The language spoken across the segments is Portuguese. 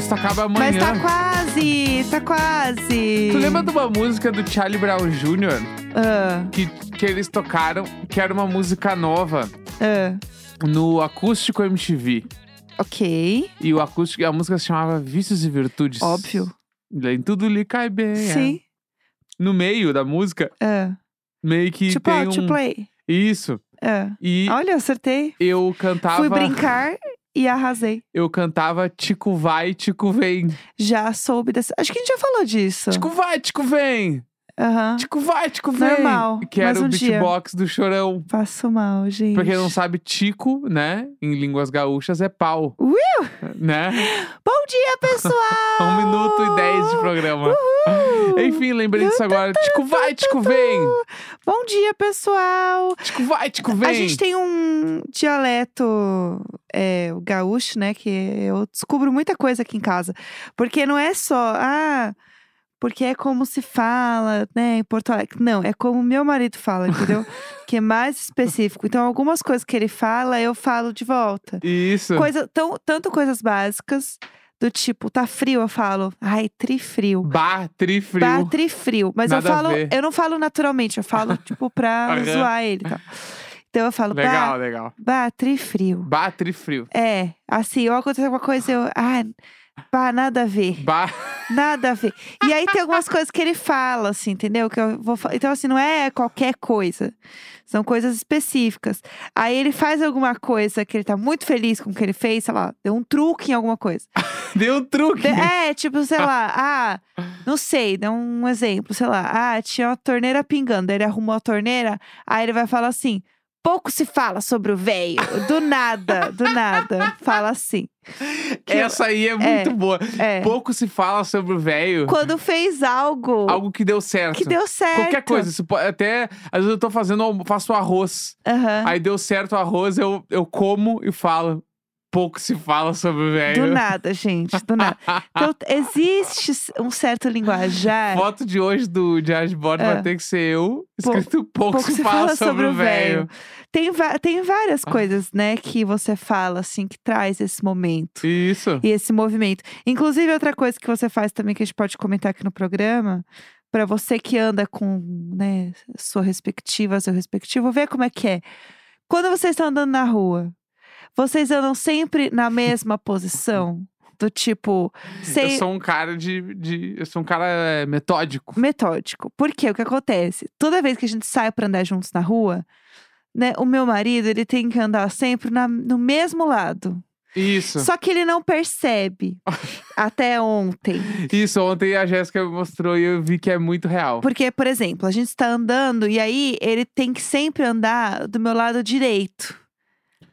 agosto acaba amanhã. Mas tá quase, tá quase. Tu lembra de uma música do Charlie Brown Jr. Ah, que, que eles tocaram, que era uma música nova ah, no Acústico MTV. ok, E o acústico, a música se chamava Vícios e Virtudes. óbvio. Em tudo lhe cai bem. é. Sim. No meio da música, Ah. meio que Tipo, tem to um... play. Isso. Ah. E Olha, acertei. eu cantava... Fui brincar e arrasei. Eu cantava Tico vai, Tico vem. Já soube dessa. Acho que a gente já falou disso. Tico vai, Tico vem. Aham. Tico vai, Tico vem. Normal, Que era o um dia. beatbox do Chorão. Passo mal, gente. Pra quem não sabe, Tico, né, em línguas gaúchas é pau. Will! Né? Bom dia, pessoal! Um minuto e dez de programa. Uhul! Enfim, lembrei disso agora. Tico vai, Tico vem. Bom dia, pessoal! Tico vai, Tico vem. A gente tem um dialeto é, o gaúcho, né? Que eu descubro muita coisa aqui em casa. Porque não é só, ah, porque é como se fala, né, em Porto Alegre. Não, é como meu marido fala, entendeu? que é mais específico. Então, algumas coisas que ele fala, eu falo de volta. Isso. Coisa, tão, tanto coisas básicas, do tipo, tá frio, eu falo, ai, trifrio. Bah, trifrio. Bah, trifrio. Mas Nada eu falo, eu não falo naturalmente, eu falo, tipo, pra zoar ele e tal. Então eu falo, Legal, bah, legal. bah, trifrio. Bah, trifrio. É, assim, ou acontece alguma coisa, eu, ah, bah, nada a ver, Bah. nada a ver. E aí tem algumas coisas que ele fala, assim, entendeu? Que eu vou Então, assim, não é qualquer coisa. São coisas específicas. Aí ele faz alguma coisa que ele tá muito feliz com o que ele fez, sei lá, deu um truque em alguma coisa. Deu um truque. É, tipo, sei lá, ah, não sei, dá um exemplo, sei lá, ah, tinha uma torneira pingando, aí ele arrumou a torneira, aí ele vai falar assim: pouco se fala sobre o velho, do nada, do nada, fala assim. Que Essa aí é muito boa. é. Pouco se fala sobre o velho. Quando fez algo, Algo que deu certo. que deu certo. Qualquer coisa. Isso pode- até, às vezes eu tô fazendo, faço arroz. Aham. Aí deu certo o arroz, eu, eu como e falo. Pouco se fala sobre o velho. Do nada, gente, do nada. Então, existe um certo linguajar. Foto de hoje do Bordo Ah. vai ter que ser eu, escrito pouco, se, fala, sobre o velho. Tem, tem várias Ah. coisas, né, que você fala, assim, que traz esse momento. Isso. e esse movimento. Inclusive, outra coisa que você faz também que a gente pode comentar aqui no programa, para você que anda com, né, sua respectiva, seu respectivo, ver como é que é. Quando vocês estão andando na rua, vocês andam sempre na mesma posição? Do tipo, sem Eu sou um cara de, de. Eu sou um cara é, metódico. metódico. Por quê? O que acontece? Toda vez que a gente sai para andar juntos na rua, né, o meu marido, ele tem que andar sempre na- no mesmo lado. Isso. Só que ele não percebe. até ontem. Isso, ontem a Jéssica me mostrou e eu vi que é muito real. Porque, por exemplo, a gente está andando e aí ele tem que sempre andar do meu lado direito.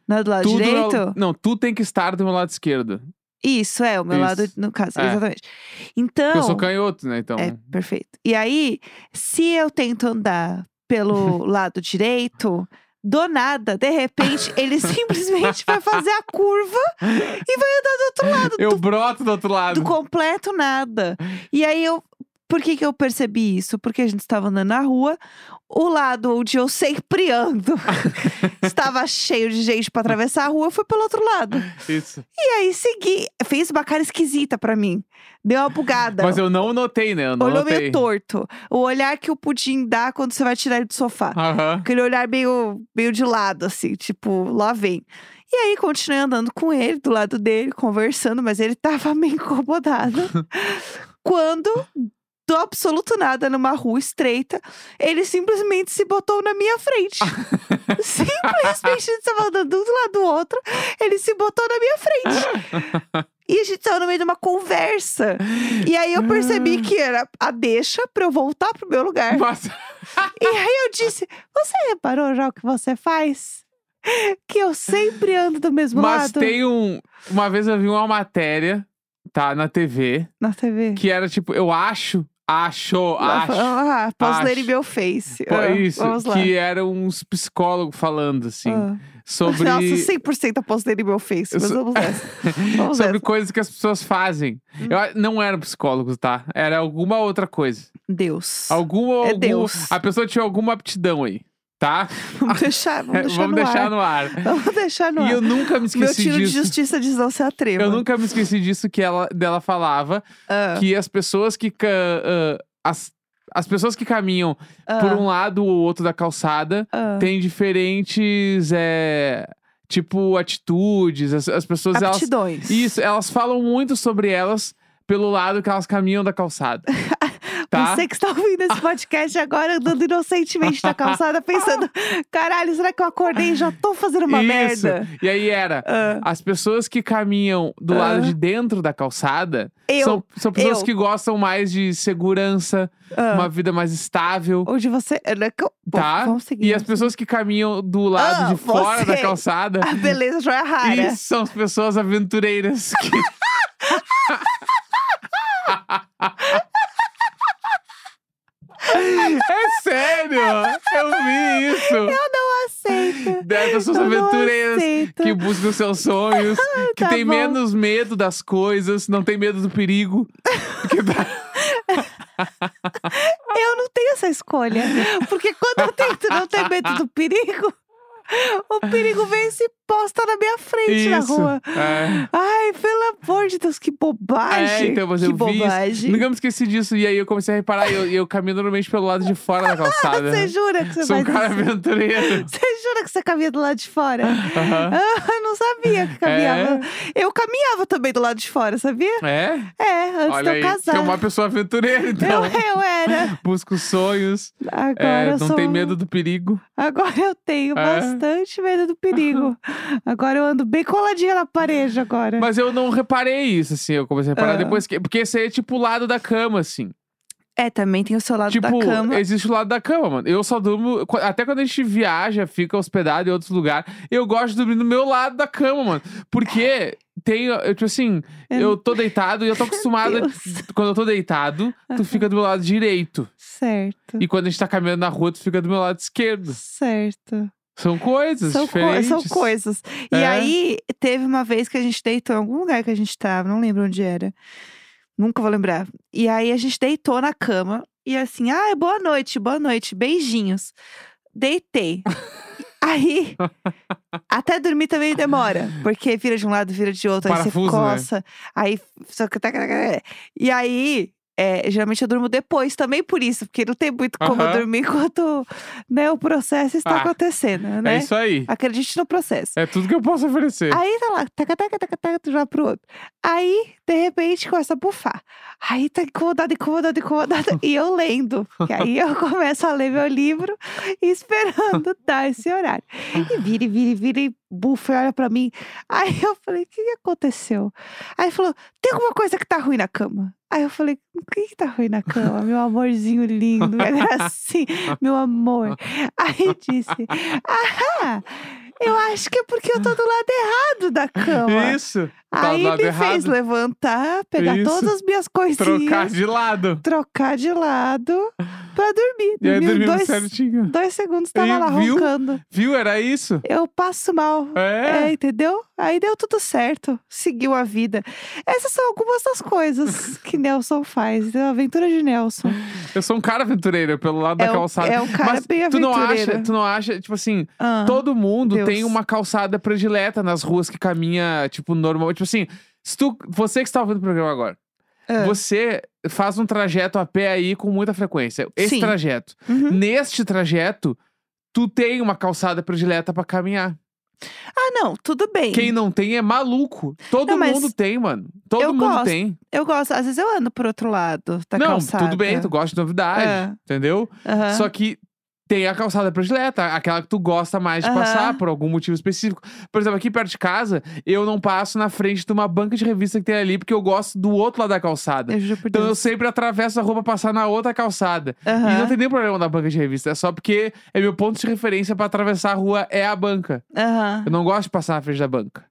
Não é do lado Tudo direito? ao- Não, tu tem que estar do meu lado esquerdo. Isso, é, o meu Isso. lado, no caso, É. exatamente. Porque Então. eu sou canhoto, né? Então. É, perfeito. E aí, se eu tento andar pelo lado direito, do nada, de repente, ele simplesmente vai fazer a curva e vai andar do outro lado. Eu broto do outro lado. do completo nada. E aí eu. Por que, que eu percebi isso? Porque a gente estava andando na rua, o lado onde eu sempre ando estava cheio de gente para atravessar a rua, eu fui pelo outro lado. Isso. E aí segui, fez uma cara esquisita para mim. Deu uma bugada. Mas eu não notei, né? Eu não Olhou notei. meio torto. O olhar que o pudim dá quando você vai tirar ele do sofá. Aham. Aquele olhar meio, meio de lado, assim, tipo, lá vem. E aí, continuei andando com ele, do lado dele, conversando, mas ele tava meio incomodado. Quando, do absoluto nada, numa rua estreita, ele simplesmente se botou na minha frente. simplesmente, a gente tava andando um do lado do outro, ele se botou na minha frente. E a gente tava no meio de uma conversa. E aí eu percebi que era a deixa pra eu voltar pro meu lugar. Mas... E aí eu disse: Você reparou já o que você faz? Que eu sempre ando do mesmo Mas lado tem um. Uma vez eu vi uma matéria, tá, na TV, na TV. que era tipo, eu acho, acho, acho. Ah, posso ler em acho. meu face. Pô, Ah, isso, Vamos lá. que eram uns psicólogos falando, assim, Ah. sobre. Nossa, 100% posso ler em meu face, mas vamos nessa. Vamos sobre nessa. coisas que as pessoas fazem. Hum. Eu não eram psicólogos, tá? Era alguma outra coisa. Deus. Alguma. É algum- Deus. A pessoa tinha alguma aptidão aí. Tá? Vamos deixar, vamos deixar, Vamos no, deixar ar. no ar. Vamos deixar no E ar. eu nunca me Meu esqueci tiro de disso. justiça diz não se atreva. Eu nunca me esqueci disso que ela dela falava Ah, que as pessoas que ah, as, as pessoas que caminham ah, por um lado ou outro da calçada têm diferentes é, tipo atitudes. As, as pessoas elas Aptidões. isso, elas falam muito sobre elas pelo lado que elas caminham da calçada. tá? Você que está ouvindo esse podcast agora, andando inocentemente na calçada, pensando: caralho, será que eu acordei e já tô fazendo uma Isso. merda? E aí era Ah, as pessoas que caminham do Ah. lado de dentro da calçada eu. são, são pessoas eu. que gostam mais de segurança, ah, uma vida mais estável. Onde você. é, né, Bom, Tá? E as pessoas que caminham do lado de fora da você. calçada, A beleza joia rara. isso são as pessoas aventureiras. que- é sério! Eu vi isso! Eu não aceito. Pessoas Eu não aventureiras que buscam seus sonhos, que Tá tem bom. menos medo das coisas, não tem medo do perigo. Eu não tenho essa escolha. Porque quando eu tento não ter medo do perigo, o perigo vem e se posta na minha frente na Isso. rua. É. Ai, pelo amor de Deus, que bobagem. É, então, mas que eu bobagem. Nunca me esqueci disso. E aí eu comecei a reparar, e eu, eu caminho normalmente pelo lado de fora da calçada. Você jura que você Sou um cara isso? aventureiro. Você jura que você caminha do lado de fora? Aham. Ah, eu não sabia que caminhava. Eu caminhava também do lado de fora, sabia? É? É, antes Olha de aí. eu Você é casar. uma pessoa aventureira, então. Eu, eu era. Busca os sonhos, Agora é, eu não sou... tem medo do perigo. Agora eu tenho É? bastante medo do perigo. Agora eu ando bem coladinha na parede agora. Mas eu não reparei isso, assim. Eu comecei a reparar Ah. depois que. Porque esse aí é tipo o lado da cama, assim. É, também tem o seu lado tipo, da cama. existe o lado da cama, mano. Eu só durmo. Até quando a gente viaja, fica hospedado em outros lugares, eu gosto de dormir no meu lado da cama, mano. Porque tem. Eu, tipo assim, É. eu tô deitado e eu tô acostumada. Deus. Quando eu tô deitado, tu fica do meu lado direito. Certo. E quando a gente tá caminhando na rua, tu fica do meu lado esquerdo. Certo. São coisas São, co- diferentes. são coisas. E É. aí, teve uma vez que a gente deitou em algum lugar que a gente tava, não lembro onde era. Nunca vou lembrar. E aí a gente deitou na cama e assim, ah, boa noite, boa noite, beijinhos. Deitei. aí, até dormir também demora, porque vira de um lado, vira de outro, aí você Parafuso, né? coça, aí. só que tá- E aí. É, geralmente eu durmo depois também por isso, porque não tem muito como eu Aham. dormir enquanto né, o processo está Ah, acontecendo, né? É isso aí. Acredite no processo. É tudo que eu posso oferecer. Aí tá lá, taca, taca, taca, taca, um lado pro outro. Aí, de repente, começa a bufar. Aí tá incomodada, incomodada, incomodada. e eu lendo. E aí eu começo a ler meu livro, esperando dar esse horário. E vira, e vira, e vira, e bufa, e olha pra mim. Aí eu falei, o que, aconteceu? Aí falou, tem alguma coisa que tá ruim na cama? Aí eu falei, o que que tá ruim na cama? Meu amorzinho lindo, minha gracinha, meu amor. Aí disse, ah, eu acho que é porque eu tô do lado errado da cama. Isso. Tá Aí do lado me fez errado. levantar, pegar Isso. todas as minhas coisinhas, Trocar de lado. trocar de lado pra dormir. E aí Dormi dormiu dois, certinho. dois segundos, tava Aí, lá viu? roncando. Viu? Era isso? Eu passo mal. É, É. entendeu? Aí deu tudo certo. Seguiu a vida. Essas são algumas das coisas que Nelson faz. A aventura de Nelson. Eu sou um cara aventureiro pelo lado É da um- calçada. é um cara Mas bem tu não acha, tu não acha, tipo assim, Ah, todo mundo Deus. tem uma calçada predileta nas ruas que caminha, tipo, normal. Tipo assim, se tu, você que está ouvindo o programa agora, ah. você faz um trajeto a pé aí com muita frequência. Esse Sim. trajeto. Uhum. Neste trajeto, tu tem uma calçada predileta pra caminhar. Ah, não, tudo bem. Quem não tem é maluco. Todo Não, mundo tem, mano. Todo eu mundo gosto. tem. Eu gosto. Às vezes eu ando pro outro lado da não, calçada. tudo bem, tu gosta de novidade, É. entendeu? Aham. Só que tem a calçada predileta, aquela que tu gosta mais de Aham. passar por algum motivo específico. Por exemplo, aqui perto de casa, eu não passo na frente de uma banca de revista que tem ali, porque eu gosto do outro lado da calçada. Eu Então eu sempre atravesso a rua pra passar na outra calçada. E Aham. não tem nenhum problema da banca de revista, é só porque é meu ponto de referência pra atravessar a rua é a banca. Aham. Eu não gosto de passar na frente da banca.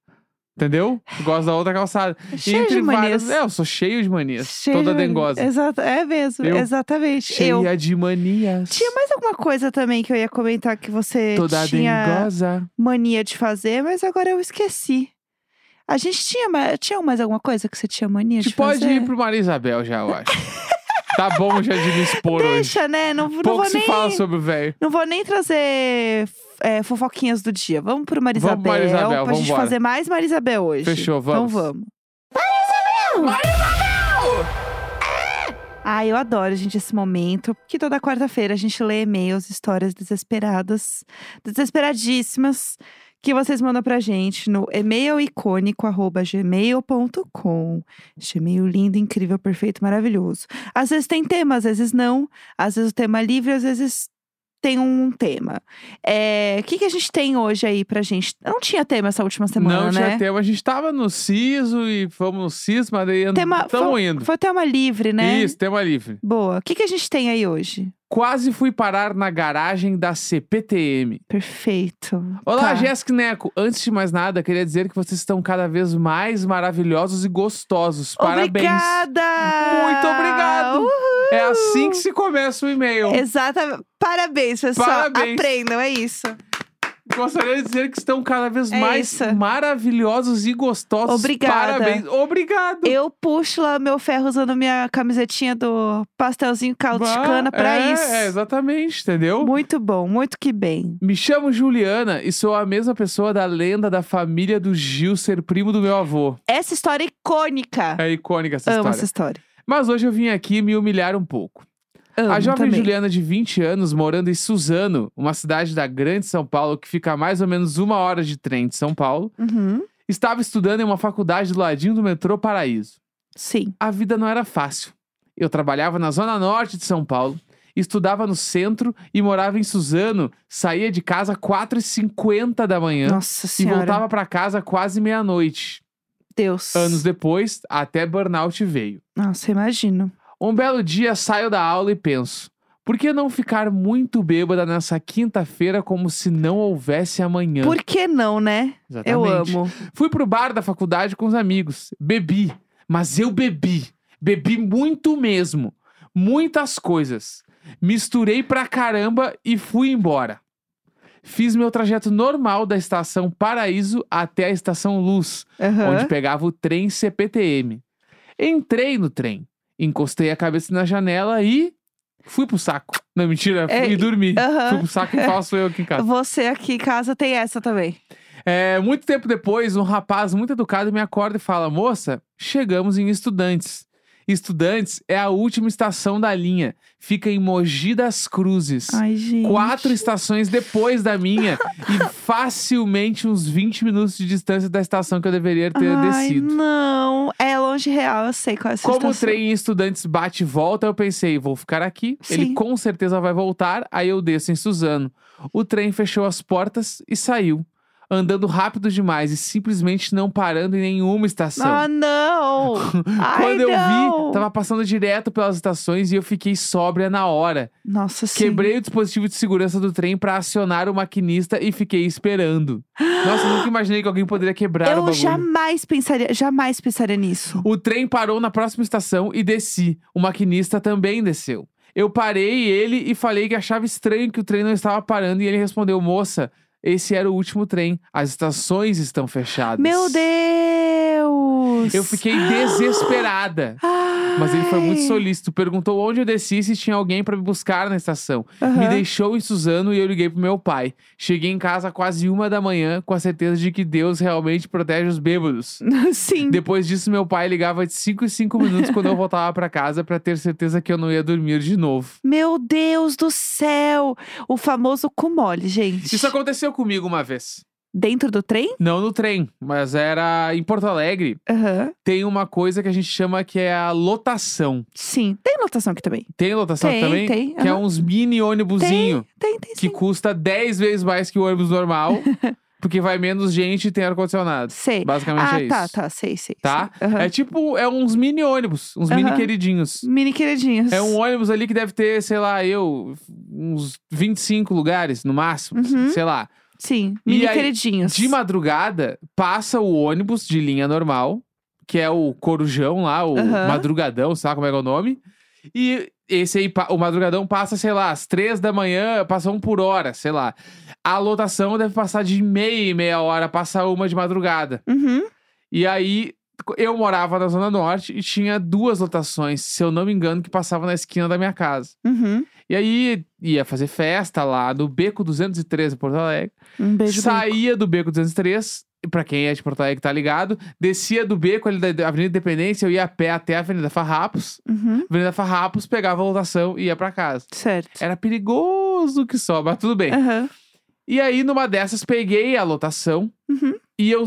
Entendeu? Eu gosto da outra calçada. Cheio Entre de manias. várias. É, eu sou cheio de manias. Cheio toda de dengosa. Exato, é mesmo, Eu? exatamente. Cheia Eu. de manias. Tinha mais alguma coisa também que eu ia comentar que você Toda tinha dengosa. mania de fazer, mas agora eu esqueci. A gente tinha mais, tinha mais alguma coisa que você tinha mania A gente de pode fazer? ir pro Maria Isabel já, eu acho. Tá bom já de me expor hoje. Deixa, né? Não, não Pouco vou se nem. fala sobre o velho. Não vou nem trazer é, fofoquinhas do dia. Vamos pro Marisabel. Vamos, Marisabel, pra gente vambora. fazer mais Marisabel hoje. Fechou, vamos. Então vamos. Ah, eu adoro, gente, esse momento. Porque toda quarta-feira a gente lê e-mails, histórias desesperadas, desesperadíssimas, que vocês mandam pra gente no e-mailicônico.gmail.com. Este e-mail lindo, incrível, perfeito, maravilhoso. Às vezes tem tema, às vezes não. Às vezes o tema é livre, às vezes tem um tema. É, O que, que a gente tem hoje aí pra gente? Não tinha tema essa última semana, não né? tinha tema. A gente tava no Siso e fomos no Siso, mas daí Tema, estamos foi, indo. foi tema livre, né? Isso, tema livre. Boa. O que, que a gente tem aí hoje? Quase fui parar na garagem da CPTM. Perfeito. Olá, Tá. Jéssica Neco. Antes de mais nada, queria dizer que vocês estão cada vez mais maravilhosos e gostosos. Parabéns. Obrigada! Muito obrigado. Uhul! É assim que se começa o e-mail. Exatamente. Parabéns, pessoal. Parabéns. Aprendam, é isso. Gostaria de dizer que estão cada vez É mais isso. maravilhosos e gostosos. Obrigada. Parabéns. Obrigado. Eu puxo lá meu ferro usando minha camisetinha do pastelzinho caldo de cana pra é, isso. É, exatamente, entendeu? Muito bom, muito que bem. Me chamo Juliana e sou a mesma pessoa da lenda da família do Gil ser primo do meu avô. Essa história é icônica. É icônica essa Amo história. essa história. Mas hoje eu vim aqui me humilhar um pouco. Amo a jovem também. Juliana, de 20 anos, morando em Suzano, uma cidade da Grande São Paulo que fica a mais ou menos uma hora de trem de São Paulo, Uhum. estava estudando em uma faculdade do ladinho do metrô Paraíso. Sim. A vida não era fácil. Eu trabalhava na zona norte de São Paulo, estudava no centro e morava em Suzano, saía de casa 4h50 da manhã Nossa e senhora. voltava para casa quase meia-noite. Deus. Anos depois, até burnout veio. Nossa, imagino. Um belo dia saio da aula e penso: por que não ficar muito bêbada nessa quinta-feira como se não houvesse amanhã? Por que não, né? Eu Exatamente. amo. Fui pro bar da faculdade com os amigos. Bebi, mas eu bebi. Bebi muito mesmo. Muitas coisas. Misturei pra caramba e fui embora. Fiz meu trajeto normal da estação Paraíso até a estação Luz, Aham. onde pegava o trem CPTM. Entrei no trem, encostei a cabeça na janela e fui pro saco. Não, mentira, É, fui dormir. Fui pro saco e faço eu aqui em casa. Você aqui em casa tem essa também. É, muito tempo depois, um rapaz muito educado me acorda e fala: Moça, chegamos em Estudantes. Estudantes é a última estação da linha. Fica em Mogi das Cruzes. Ai, gente. Quatro estações depois da minha e facilmente uns 20 minutos de distância da estação que eu deveria ter Ai, descido. não. É longe real, eu sei qual é essa Como o trem em estudantes bate e volta, eu pensei, vou ficar aqui. Ele Sim. com certeza vai voltar, aí eu desço em Suzano. O trem fechou as portas e saiu. Andando rápido demais e simplesmente não parando em nenhuma estação. Ah, não! Quando eu vi, tava passando direto pelas estações e eu fiquei sóbria na hora. Nossa, sim. Quebrei o dispositivo de segurança do trem pra acionar o maquinista e fiquei esperando. Nossa, eu nunca imaginei que alguém poderia quebrar o Eu bagulho. jamais pensaria, jamais pensaria nisso. O trem parou na próxima estação e desci. O maquinista também desceu. Eu parei ele e falei que achava estranho que o trem não estava parando e ele respondeu: "Moça, esse era o último trem. As estações estão fechadas." Meu Deus! Eu fiquei desesperada. Mas ele foi muito solícito. Perguntou onde eu desci se tinha alguém pra me buscar na estação. Me Aham. deixou em Suzano e eu liguei pro meu pai. Cheguei em casa quase uma da manhã com a certeza de que Deus realmente protege os bêbados. Sim. Depois disso, meu pai ligava de 5 em 5 minutos quando eu voltava pra casa pra ter certeza que eu não ia dormir de novo. Meu Deus do céu! O famoso cu mole, gente. Isso aconteceu comigo uma vez. Dentro do trem? Não no trem, mas era em Porto Alegre. Aham. Tem uma coisa que a gente chama que é a lotação. Sim. Tem lotação aqui também. Tem lotação Tem, também? tem, Que é aham. uns mini ônibusinho Tem, tem que sim. custa 10 vezes mais que o ônibus normal, porque vai menos gente e tem ar-condicionado. Sei. Basicamente ah, é isso. tá, tá. Sei, sei. Tá? sei. Aham. É tipo, é uns mini ônibus, uns mini Aham. queridinhos. Mini queridinhos. É um ônibus ali que deve ter, sei lá, eu, uns 25 lugares no máximo, Uhum. sei lá. Sim, E mini aí, queridinhos. De madrugada, passa o ônibus de linha normal, que é o Corujão lá, o Aham. Madrugadão, sabe como é que é o nome? E esse aí, o Madrugadão passa, sei lá, às três da manhã, passa um por hora, sei lá. A lotação deve passar de meia e meia hora, passa uma de madrugada. Uhum. E aí, eu morava na Zona Norte e tinha duas lotações, se eu não me engano, que passavam na esquina da minha casa. Uhum. E aí ia fazer festa lá no Beco 203 em Porto Alegre. Um beijo. Saía do Beco 203, e pra quem é de Porto Alegre tá ligado, descia do Beco ali da Avenida Independência, eu ia a pé até a Avenida Farrapos. Uhum. Avenida Farrapos, pegava a lotação e ia pra casa. Certo. Era perigoso que só, mas tudo bem. Aham. E aí, numa dessas, peguei a lotação Uhum. e eu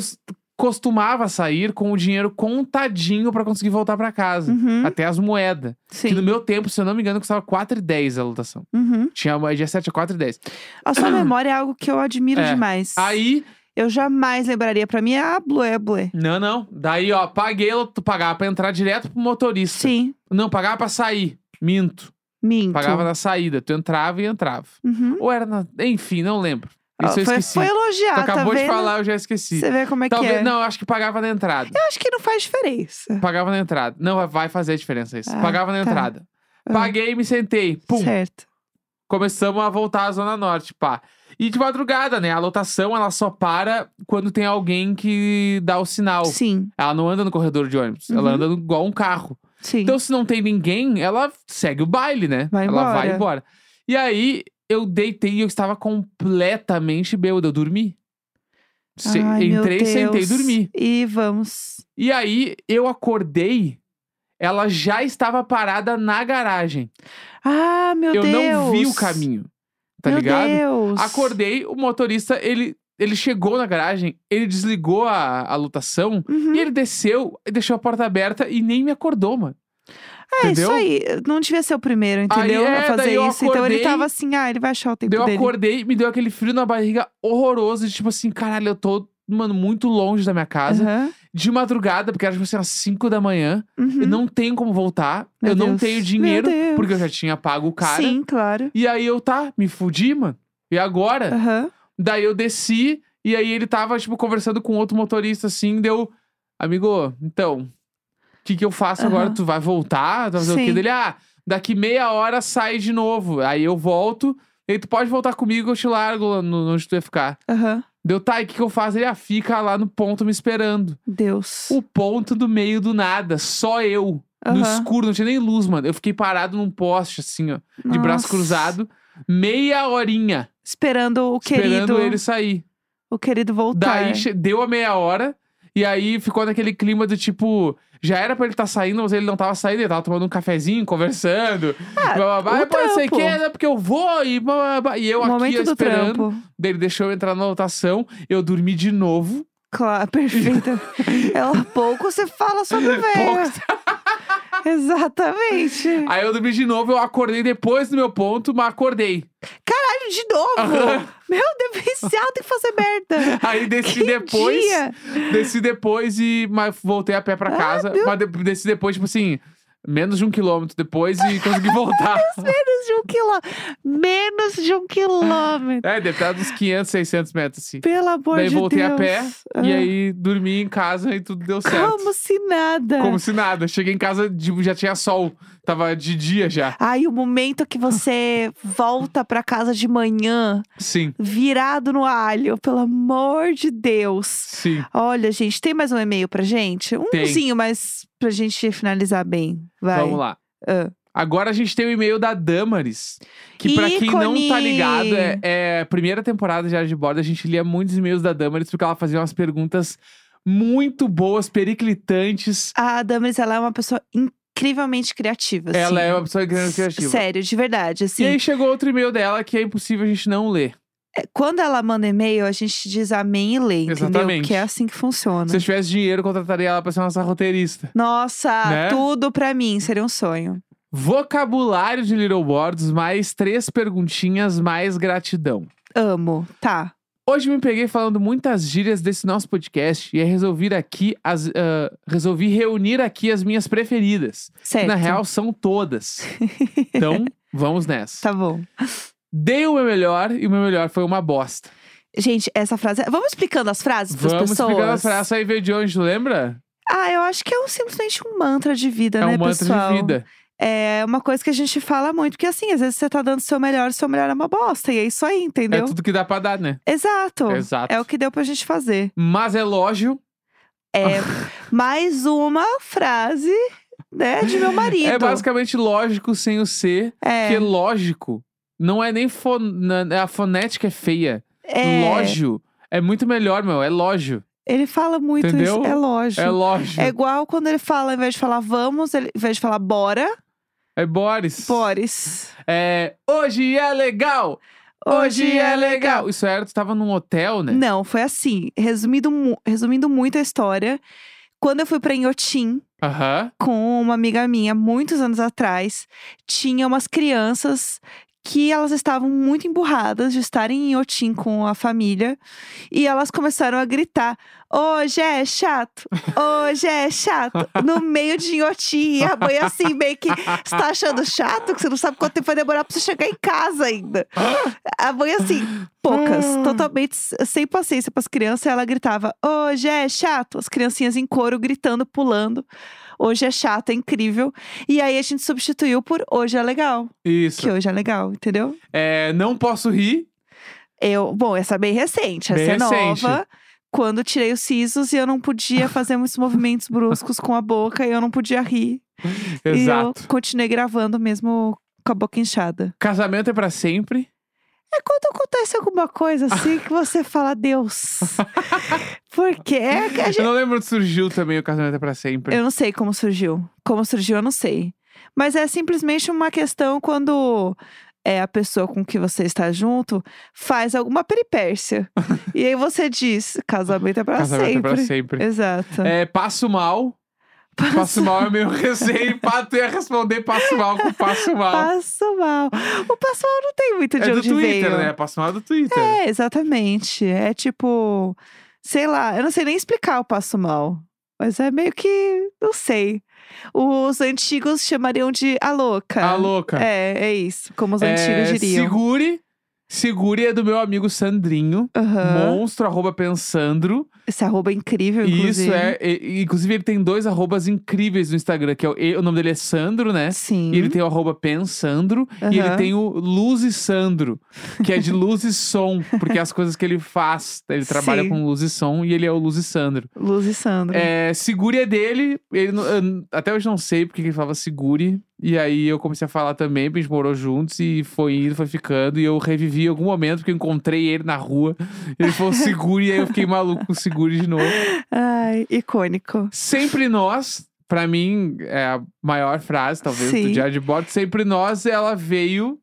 costumava sair com o dinheiro contadinho pra conseguir voltar pra casa. Uhum. Até as moedas. Que no Sim. meu tempo, se eu não me engano, custava 4,10 a lotação. Uhum. Tinha uma dia 7 a 4,10. A sua memória é algo que eu admiro É. demais. Aí, Eu jamais lembraria. Pra mim é a Blue, é a Blue. não, não. Daí, ó, paguei, tu pagava pra entrar direto pro motorista. Sim. Não, pagava pra sair. Minto. Minto. Pagava na saída. Tu entrava e entrava. Uhum. Ou era na. Enfim, não lembro. Ó, Isso eu foi, esqueci. foi tu elogiar, tá acabou de vendo? falar, eu já esqueci. Você vê como é Talvez, que é. não, acho que pagava na entrada. Eu acho que não faz diferença. Pagava na entrada. Não, vai- vai fazer diferença isso. Ah, pagava na tá. entrada. Ah. Paguei e me sentei. Pum. Certo. Começamos a voltar à Zona Norte, pá. E de madrugada, né? A lotação, ela só para quando tem alguém que dá o sinal. Sim, Ela não anda no corredor de ônibus. Ela Uhum. anda igual um carro. sim. Então, se não tem ninguém, ela segue o baile, né? Vai ela vai embora. embora. E aí, eu deitei e eu estava completamente bêbado. Eu dormi. Se- Ai, entrei, sentei e dormi. E vamos. E aí, eu acordei, ela já estava parada na garagem. Ah, meu eu Deus. não vi o caminho, tá meu ligado? Deus. Acordei, o motorista, ele, ele chegou na garagem, ele desligou a, a lotação Uhum. e ele desceu, e deixou a porta aberta e nem me acordou, mano. É entendeu? isso aí. Não devia ser o primeiro, entendeu? é, a fazer eu isso. Então ele acordei- tava assim, ah, ele vai achar o tempo eu dele. acordei, me deu aquele frio na barriga horroroso, de tipo assim, caralho, eu tô, mano, muito longe da minha casa. Aham. De madrugada, porque era tipo assim, às 5 da manhã. Uhum. Eu não tenho como voltar. Meu eu não Deus. tenho Meu dinheiro, porque eu já tinha pago o cara. Sim, claro. E aí eu, tá, me fudi, mano. E agora? Aham. Daí eu desci, e aí ele tava, tipo, conversando com outro motorista, assim, deu... Amigo, então, que que eu faço agora? Tu vai voltar? Tu vai fazer o quê? Sim. Dele, ah, daqui meia hora sai de novo. Aí eu volto, e tu pode voltar comigo, eu te largo no, onde tu ia ficar. Aham. Deu, tá, e o que que eu faço? Ele, ah, fica lá no ponto me esperando. Deus. O ponto do meio do nada, só eu. No escuro, não tinha nem luz, mano. Eu fiquei parado num poste, assim, ó, de braço cruzado, meia horinha, Esperando o querido. esperando ele sair. O querido voltar. Daí che- deu a meia hora, e aí ficou naquele clima do tipo. Já era pra ele estar saindo, mas ele não tava saindo, ele tava tomando um cafezinho, conversando. Ah, blá, blá, e o trampo. que, né? Porque eu vou e. blá, blá, blá. E eu aqui momento do esperando. ele deixou eu entrar na lotação, eu dormi de novo. Claro, perfeita. Ela pouco você fala sobre velho. Exatamente. Aí eu dormi de novo, eu acordei depois do meu ponto, mas acordei. Caralho, de novo. Meu deficial tem que fazer merda. Aí desci Que depois. dia. Desci depois e mas voltei a pé pra casa. mas de- desci depois, tipo assim, menos de um quilômetro depois e consegui voltar. Menos de um quilômetro. Menos de um quilômetro. é, deve estar uns 500, 600 metros, assim. Pelo amor Daí de voltei Deus. a pé Ah, e aí dormi em casa e tudo deu certo. Como se nada. Como se nada. Cheguei em casa, tipo, já tinha sol. Tava de dia já. Ai, o momento que você volta pra casa de manhã, Sim, virado no alho, pelo amor de Deus. sim. Olha, gente, tem mais um e-mail pra gente? Umzinho, mas pra gente finalizar bem. Vai. Vamos lá. Ah. Agora a gente tem o e-mail da Damaris. Que pra quem não tá ligado, é, é a primeira temporada de Diário de Bordo. A gente lia muitos e-mails da Damaris porque ela fazia umas perguntas muito boas, periclitantes. A Damaris, ela é uma pessoa incrivelmente criativa. Ela assim. é uma pessoa grande criativa. Sério, de verdade. Assim, E aí chegou outro e-mail dela que é impossível a gente não ler. É, quando ela manda e-mail, a gente diz amém e lê, entendeu? Exatamente. Porque é assim que funciona. Se eu tivesse dinheiro, eu contrataria ela pra ser nossa roteirista. Nossa, Né? tudo pra mim seria um sonho. Vocabulário de Little Boards, mais três perguntinhas, mais gratidão. Amo. Tá. Hoje me peguei falando muitas gírias desse nosso podcast e aí resolvi aqui as, ah, resolvi reunir aqui as minhas preferidas. Que, Certo. na real são todas. Então, vamos nessa. Tá bom. Dei o meu melhor e o meu melhor foi uma bosta. Gente, essa frase. Vamos explicando as frases para as Vamos pessoas? explicar essa essa aí veio de onde, lembra? Ah, eu acho que é um, simplesmente um mantra de vida, é né, um mantra pessoal? de vida. É uma coisa que a gente fala muito, porque assim, às vezes você tá dando o seu melhor, o seu melhor é uma bosta. E é isso aí, entendeu? É tudo que dá pra dar, né? Exato. Exato. É o que deu pra gente fazer. Mas elogio É mais uma frase, né, de meu marido. É basicamente lógico sem o C, É, porque lógico não é nem fon... na- a fonética é feia. é, Lógio é muito melhor, meu. É lógio. Ele fala muito Entendeu? isso. É lógico. É lógio. É É, igual quando ele fala, ao invés de falar vamos, ele, ao invés de falar bora, Boris. Boris. É, hoje é legal. Hoje é legal. Isso era, tu tava num hotel, né? Não, foi assim. Resumindo, resumindo muito a história, quando eu fui pra Inhotim com uma amiga minha, muitos anos atrás, tinha umas crianças que elas estavam muito emburradas de estarem em Inhotim com a família e elas começaram a gritar: Hoje é chato, hoje é chato, no meio de Inhotim. E a mãe, assim, meio que você tá achando chato, que você não sabe quanto tempo vai demorar pra você chegar em casa ainda. A mãe, assim, poucas, Ah. totalmente sem paciência pras crianças, ela gritava: Hoje é chato. As criancinhas em coro gritando, pulando. Hoje é chato, é incrível. E aí a gente substituiu por hoje é legal. Isso. Que hoje é legal, entendeu? É, não posso rir. Eu, bom, essa é bem recente, Bem essa é recente. nova. Quando tirei os sisos e eu não podia fazer muitos movimentos bruscos com a boca e eu não podia rir. E Exato. eu continuei gravando mesmo com a boca inchada. Casamento é pra sempre. É quando acontece alguma coisa assim que você fala, Deus. Porque é que a gente Eu não lembro onde surgiu também o casamento é pra sempre. Eu não sei como surgiu. Como surgiu, eu não sei. Mas é simplesmente uma questão quando é a pessoa com que você está junto faz alguma peripécia. e aí você diz: casamento é pra Casamento sempre. é pra sempre. Exato. É, passo mal. Passo mal é meio recém. Pá, tu ia responder passo mal com passo mal. Passo mal. O passo mal não tem muito de é do onde Twitter, veio. né? Passo mal é do Twitter. É, exatamente. É tipo, sei lá, eu não sei nem explicar o passo mal. Mas é meio que, não sei. Os antigos chamariam de a louca. A louca. É, é isso, como os É, antigos diriam. Segure. Segure é do meu amigo Sandrinho. Aham. Monstro, arroba pensandro. Esse arroba é incrível, inclusive. Isso é. e- inclusive, ele tem dois arrobas incríveis no Instagram, que é o, o nome dele é Sandro, né? Sim. E ele tem o arroba Pensandro. E ele tem o Luz e Sandro, que é de luz e som, porque é as coisas que ele faz. Ele trabalha Sim. com luz e som e ele é o Luz e Sandro. Luz e Sandro. É, segure é dele. Ele, até hoje não sei porque que ele falava segure. E aí eu comecei a falar também, a gente morou juntos e foi indo, foi ficando. E eu revivi algum momento, porque eu encontrei ele na rua. Ele falou segure, e aí eu fiquei maluco com segure de novo. Ai, icônico. Sempre nós, pra mim, é a maior frase, talvez, Sim. do Diário de Bordo. Sempre nós, ela veio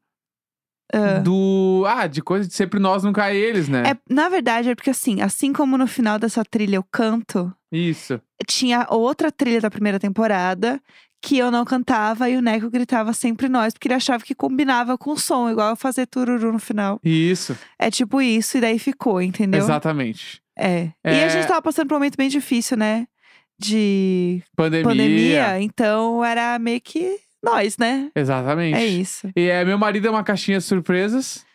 Ah. do. Ah, de coisa de sempre nós, nunca eles, né? É, na verdade, é porque assim, assim como no final dessa trilha eu canto, Isso. tinha outra trilha da primeira temporada que eu não cantava e o Neco gritava sempre nós, porque ele achava que combinava com o som, igual eu fazer tururu no final. Isso. É tipo isso, e daí ficou, entendeu? Exatamente. É. E É. a gente tava passando por um momento bem difícil, né? De Pandemia. pandemia, então era meio que nós, né? Exatamente. É isso. E é, meu marido é uma caixinha de surpresas.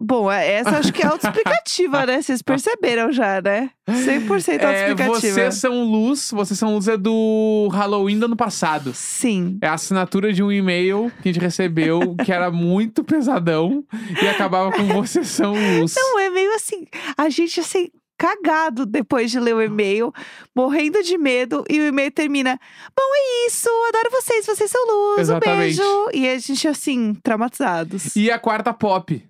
Bom, é- essa acho que é autoexplicativa, né? Vocês perceberam já, né? 100% É, autoexplicativa. vocês são luz, vocês são luz é do Halloween do ano passado. Sim. É a assinatura de um e-mail que a gente recebeu, que era muito pesadão, e acabava com vocês são luz. Não, é meio assim, a gente assim, cagado depois de ler o e-mail, morrendo de medo, e o e-mail termina: Bom, é isso, adoro vocês, vocês são luz, Exatamente. um beijo. E a gente, assim, traumatizados. E a quarta pop.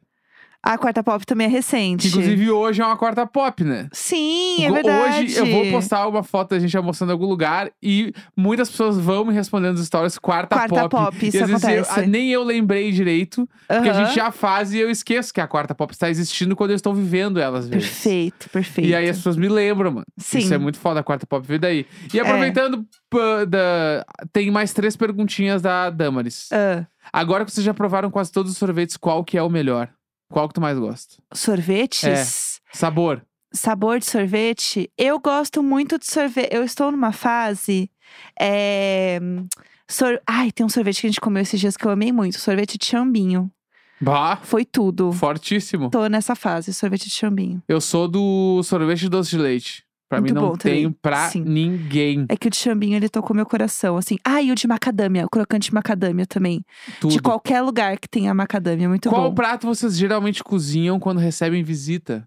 A quarta pop também é Que recente. inclusive hoje é uma quarta pop, né? Sim, é verdade. Hoje eu vou postar uma foto da gente almoçando em algum lugar e muitas pessoas vão me respondendo nos stories quarta, Quarta pop. pop, isso e às vezes eu- nem eu lembrei direito, porque a gente já faz e eu esqueço que a quarta pop está existindo quando eu estou vivendo ela às vezes. Perfeito, perfeito. E aí as pessoas me lembram, mano. Sim. Isso é muito foda, a quarta pop veio daí. E É. aproveitando, pã, da... tem mais três perguntinhas da Damaris. Ah, Agora que vocês já provaram quase todos os sorvetes, qual que é o melhor? Qual que tu mais gosta? sorvetes? Sabor. Sabor de sorvete? Eu gosto muito de sorvete. Eu estou numa fase. É... sor- Ai, tem um sorvete que a gente comeu esses dias que eu amei muito. Sorvete de chambinho. Bah, Foi tudo. fortíssimo. Tô nessa fase, sorvete de chambinho. Eu sou do sorvete de doce de leite. Pra Muito mim não bom tem também. pra Sim. ninguém. É que o de chambinho, ele tocou meu coração, assim. Ah, e o de macadâmia, o crocante de macadâmia também. Tudo. De qualquer lugar que tenha macadâmia, muito Qual bom. prato vocês geralmente cozinham quando recebem visita?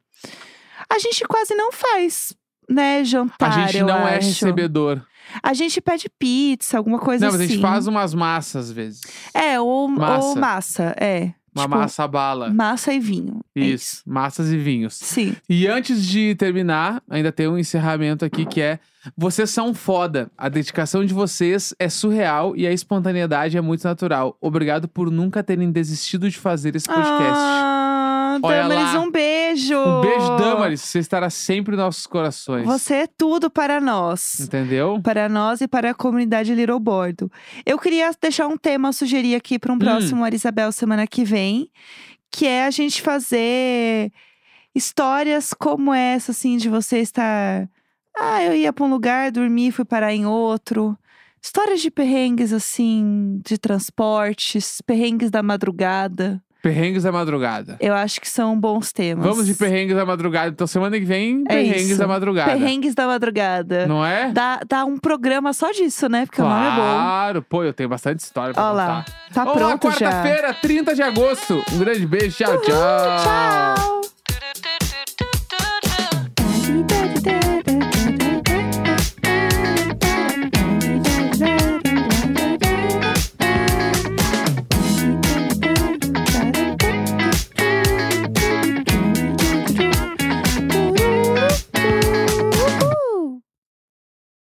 A gente quase não faz. né, jantar. A gente não é acho. recebedor. A gente pede pizza, alguma coisa não, mas assim. a gente faz umas massas às vezes. É, ou Massa. ou massa, é. Uma Tipo, massa bala. Massa e vinho. é Isso, massas e vinhos. Sim. E antes de terminar, ainda tem um encerramento aqui que é: vocês são foda. A dedicação de vocês é surreal e a espontaneidade é muito natural. Obrigado por nunca terem desistido de fazer esse podcast. Ah, Damaris, um beijo. Um beijo, Damaris. Você estará sempre em nossos corações. Você é tudo para nós. Entendeu? Para nós e para a comunidade Little Bordo. Eu queria deixar um tema, sugerir aqui Hum. para um próximo Arisabel semana que vem, que é a gente fazer histórias como essa, assim, de você estar. Ah, eu ia para um lugar, dormi, fui parar em outro. Histórias de perrengues, assim, de transportes, perrengues da madrugada. Perrengues da madrugada. Eu acho que são bons temas. Vamos de perrengues da madrugada. Então, semana que vem, É perrengues isso. da madrugada. Perrengues da madrugada. Não é? Dá, dá um programa só disso, né? Porque o nome é bom. Claro, pô, eu tenho bastante história pra Olha lá. contar. Tá Olá, pronto já. quarta-feira, 30 de agosto. Um grande beijo, tchau, tchau. Tchau.